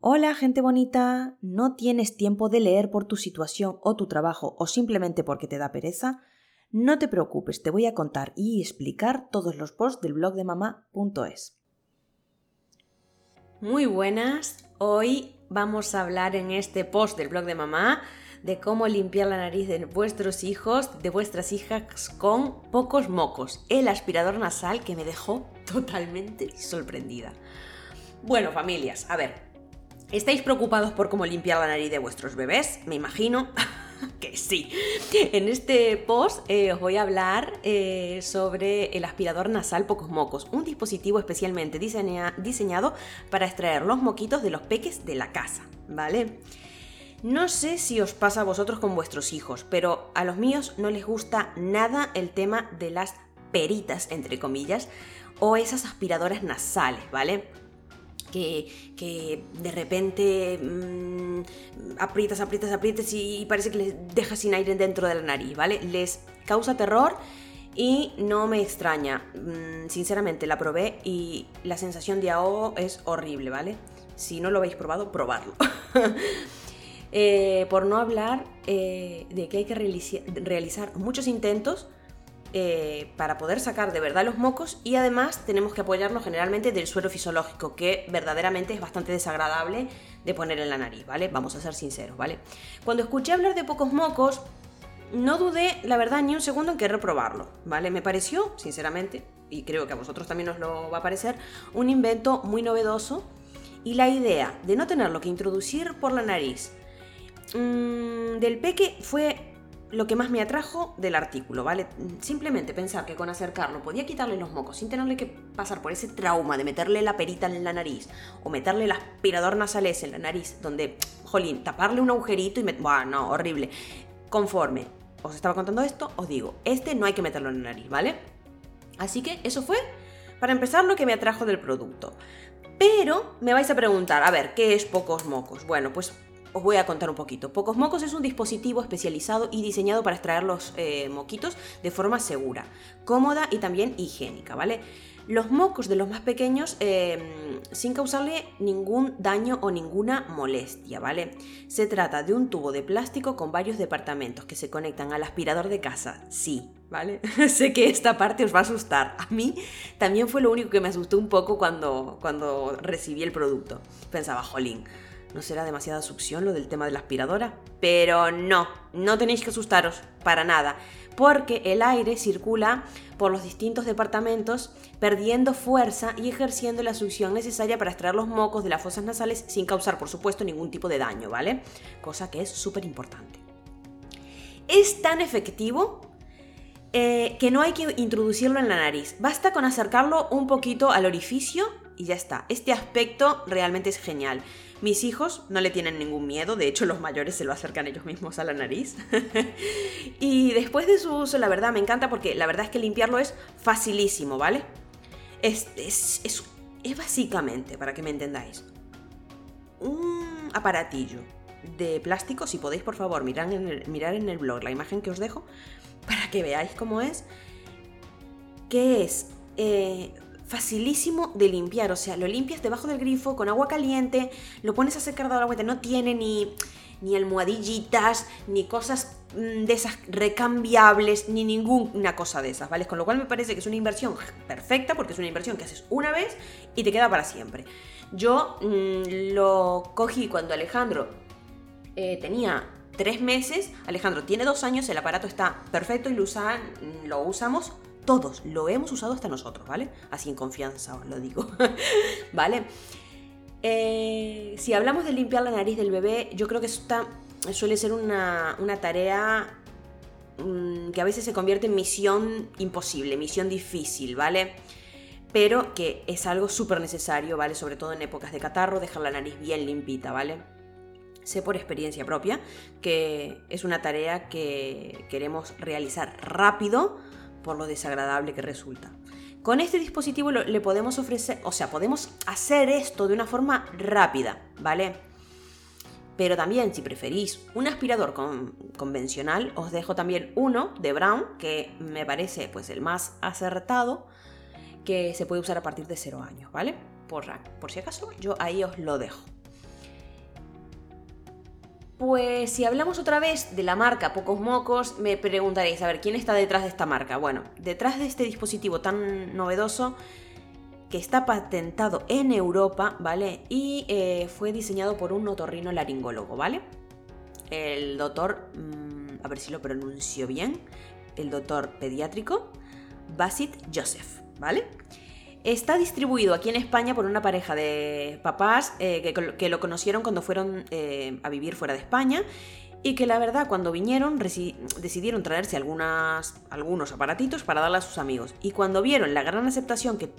Hola, gente bonita. ¿No tienes tiempo de leer por tu situación o tu trabajo o simplemente porque te da pereza? No te preocupes, te voy a contar y explicar todos los posts del blog de mamá.es. Muy buenas. Hoy vamos a hablar en este post del blog de mamá de cómo limpiar la nariz de vuestros hijos, de vuestras hijas con pocos mocos. El aspirador nasal que me dejó totalmente sorprendida. Bueno, familias, a ver, ¿Estáis preocupados por cómo limpiar la nariz de vuestros bebés? Me imagino que sí. En este post eh, os voy a hablar eh, sobre el aspirador nasal Pocos Mocos, un dispositivo especialmente diseñado para extraer los moquitos de los peques de la casa, ¿vale? No sé si os pasa a vosotros con vuestros hijos, pero a los míos no les gusta nada el tema de las peritas, entre comillas, o esas aspiradoras nasales, ¿vale? Que, de repente mmm, aprietas, aprietas, aprietas y parece que les dejas sin aire dentro de la nariz, ¿vale? Les causa terror y no me extraña. Mm, sinceramente la probé y la sensación de ahogo es horrible, ¿vale? Si no lo habéis probado, probarlo. Eh, por no hablar eh, de que hay que realizar muchos intentos eh, para poder sacar de verdad los mocos y además tenemos que apoyarnos generalmente del suero fisiológico, que verdaderamente es bastante desagradable de poner en la nariz, ¿vale? Vamos a ser sinceros, ¿vale? Cuando escuché hablar de pocos mocos, no dudé, la verdad, ni un segundo en querer probarlo, ¿vale? Me pareció, sinceramente, y creo que a vosotros también os lo va a parecer, un invento muy novedoso y la idea de no tenerlo que introducir por la nariz mmm, del peque fue lo que más me atrajo del artículo, ¿vale? Simplemente pensar que con acercarlo podía quitarle los mocos sin tenerle que pasar por ese trauma de meterle la perita en la nariz o meterle el aspirador nasales en la nariz, donde, jolín, taparle un agujerito y... Me... no, horrible. Conforme os estaba contando esto, os digo, este no hay que meterlo en la nariz, ¿vale? Así que eso fue, para empezar, lo que me atrajo del producto. Pero me vais a preguntar, a ver, ¿qué es pocos mocos? Bueno, pues os voy a contar un poquito. Pocos Mocos es un dispositivo especializado y diseñado para extraer los eh, moquitos de forma segura, cómoda y también higiénica, ¿vale? Los mocos de los más pequeños em, sin causarle ningún daño o ninguna molestia, ¿vale? Se trata de un tubo de plástico con varios departamentos que se conectan al aspirador de casa, sí, ¿vale? sé que esta parte os va a asustar. A mí también fue lo único que me asustó un poco cuando, cuando recibí el producto. Pensaba, jolín ¿No será demasiada succión lo del tema de la aspiradora? Pero no, no tenéis que asustaros, para nada, porque el aire circula por los distintos departamentos, perdiendo fuerza y ejerciendo la succión necesaria para extraer los mocos de las fosas nasales sin causar, por supuesto, ningún tipo de daño, ¿vale? Cosa que es súper importante. Es tan efectivo eh, que no hay que introducirlo en la nariz. Basta con acercarlo un poquito al orificio y ya está. Este aspecto realmente es genial. Mis hijos no le tienen ningún miedo, de hecho los mayores se lo acercan ellos mismos a la nariz. y después de su uso, la verdad me encanta porque la verdad es que limpiarlo es facilísimo, ¿vale? Es, es, es, básicamente, para que me entendáis, un aparatillo de plástico, si podéis por favor mirar en el, mirar en el blog la imagen que os dejo, para que veáis cómo es, que es eh, facilísimo de limpiar, o sea, lo limpias debajo del grifo con agua caliente, lo pones a secar de la vuelta, no tiene ni, ni almohadillitas, ni cosas mm, de esas recambiables, ni ninguna cosa de esas, ¿vale? Con lo cual me parece que es una inversión perfecta, porque es una inversión que haces una vez y te queda para siempre. Yo mm, lo cogí cuando Alejandro eh, tenía tres meses, Alejandro tiene dos años, el aparato está perfecto y lo, usan, lo usamos todos lo hemos usado hasta nosotros, ¿vale? Así en confianza os lo digo, ¿vale? Eh, si hablamos de limpiar la nariz del bebé, yo creo que esta suele ser una, tarea mm, que a veces se convierte en misión imposible, misión difícil, ¿vale? Pero que es algo súper necesario, ¿vale? Sobre todo en épocas de catarro, dejar la nariz bien limpita, ¿vale? Sé por experiencia propia que es una tarea que queremos realizar rápido por lo desagradable que resulta. Con este dispositivo le podemos ofrecer, o sea, podemos hacer esto de una forma rápida, ¿vale? Pero también, si preferís un aspirador convencional, os dejo también uno de Brown, que me parece pues el más acertado, que se puede usar a partir de 0 años, ¿vale? Por, por si acaso, yo ahí os lo dejo. Pues si hablamos otra vez de la marca Pocos Mocos, me preguntaréis, a ver, ¿quién está detrás de esta marca? Bueno, detrás de este dispositivo tan novedoso que está patentado en Europa, ¿vale? Y eh, fue diseñado por un otorrino laringólogo, ¿vale? El doctor, mm, a ver si lo pronuncio bien, el doctor pediátrico Basit Joseph, ¿vale? Está distribuido aquí en España por una pareja de papás eh, que, lo conocieron cuando fueron eh, a vivir fuera de España y que la verdad cuando vinieron decidieron traerse algunos aparatitos para darle a sus amigos. Y cuando vieron la gran aceptación que,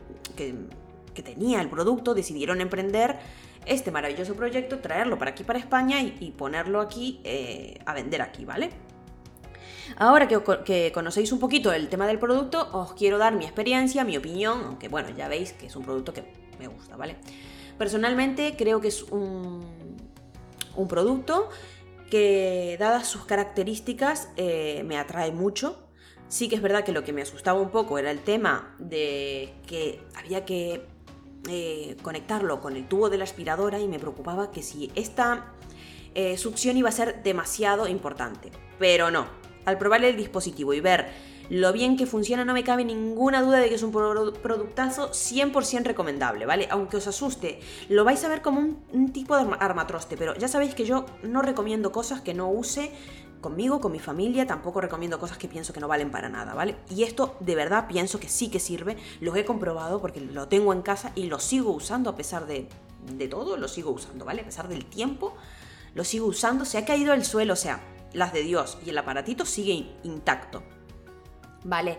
tenía el producto, decidieron emprender este maravilloso proyecto, traerlo para aquí, para España y, ponerlo aquí eh, a vender aquí, ¿vale? Ahora que, conocéis un poquito el tema del producto, os quiero dar mi experiencia, mi opinión, aunque bueno, ya veis que es un producto que me gusta, ¿vale? Personalmente creo que es un, un producto que, dadas sus características, eh, me atrae mucho. Sí que es verdad que lo que me asustaba un poco era el tema de que había que eh, conectarlo con el tubo de la aspiradora y me preocupaba que si esta eh, succión iba a ser demasiado importante. Pero no, al probar el dispositivo y ver lo bien que funciona, no me cabe ninguna duda de que es un productazo 100% recomendable, ¿vale? Aunque os asuste, lo vais a ver como un, tipo de armatroste, pero ya sabéis que yo no recomiendo cosas que no use conmigo, con mi familia, tampoco recomiendo cosas que pienso que no valen para nada, ¿vale? Y esto de verdad pienso que sí que sirve, los he comprobado porque lo tengo en casa y lo sigo usando a pesar de, de todo, lo sigo usando, ¿vale? A pesar del tiempo, lo sigo usando, se ha caído al suelo, o sea, las de Dios, y el aparatito sigue intacto. Vale,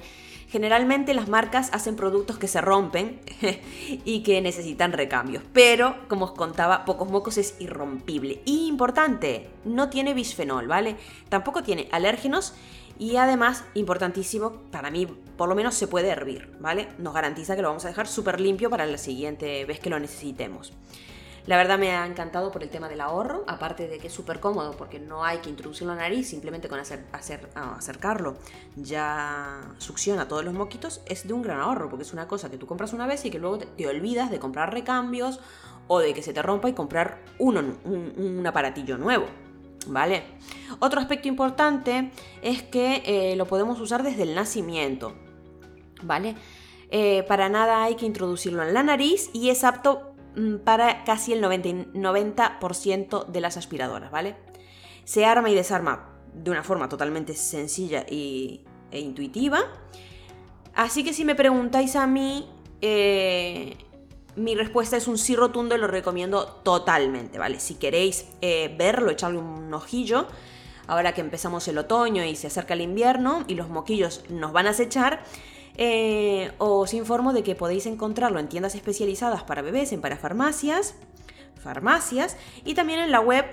generalmente las marcas hacen productos que se rompen y que necesitan recambios, pero como os contaba, Pocos Mocos es irrompible. Y importante, no tiene bisfenol, ¿vale? Tampoco tiene alérgenos y además, importantísimo, para mí por lo menos se puede hervir, ¿vale? Nos garantiza que lo vamos a dejar súper limpio para la siguiente vez que lo necesitemos. La verdad me ha encantado por el tema del ahorro, aparte de que es súper cómodo porque no hay que introducirlo la nariz, simplemente con hacer, acercarlo ya succiona todos los moquitos, es de un gran ahorro porque es una cosa que tú compras una vez y que luego te, olvidas de comprar recambios o de que se te rompa y comprar uno, un, aparatillo nuevo. ¿Vale? Otro aspecto importante es que eh, lo podemos usar desde el nacimiento. ¿Vale? Eh, para nada hay que introducirlo en la nariz y es apto para casi el 90%, de las aspiradoras, ¿vale? Se arma y desarma de una forma totalmente sencilla y, e intuitiva. Así que si me preguntáis a mí, eh, mi respuesta es un sí rotundo y lo recomiendo totalmente, ¿vale? Si queréis eh, verlo, echarle un ojillo, ahora que empezamos el otoño y se acerca el invierno y los moquillos nos van a acechar, eh, os informo de que podéis encontrarlo en tiendas especializadas para bebés, en parafarmacias, farmacias y también en la web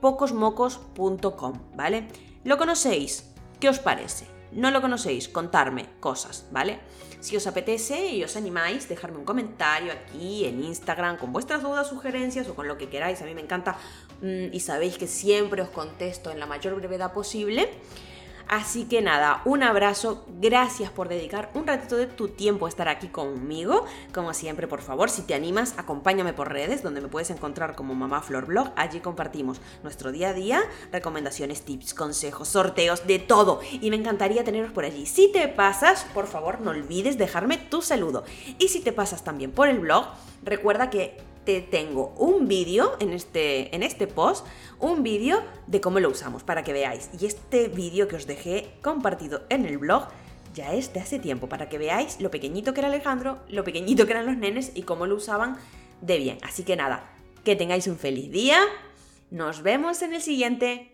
pocosmocos.com, ¿vale? ¿Lo conocéis? ¿Qué os parece? ¿No lo conocéis? Contarme cosas, ¿vale? Si os apetece y os animáis, dejarme un comentario aquí en Instagram con vuestras dudas, sugerencias o con lo que queráis. A mí me encanta mm, y sabéis que siempre os contesto en la mayor brevedad posible. Así que nada, un abrazo, gracias por dedicar un ratito de tu tiempo a estar aquí conmigo. Como siempre, por favor, si te animas, acompáñame por redes, donde me puedes encontrar como Mamá Flor Blog. Allí compartimos nuestro día a día, recomendaciones, tips, consejos, sorteos, de todo. Y me encantaría teneros por allí. Si te pasas, por favor, no olvides dejarme tu saludo. Y si te pasas también por el blog, recuerda que te tengo un vídeo en este, en este post, un vídeo de cómo lo usamos para que veáis. Y este vídeo que os dejé compartido en el blog ya es de hace tiempo para que veáis lo pequeñito que era Alejandro, lo pequeñito que eran los nenes y cómo lo usaban de bien. Así que nada, que tengáis un feliz día. Nos vemos en el siguiente.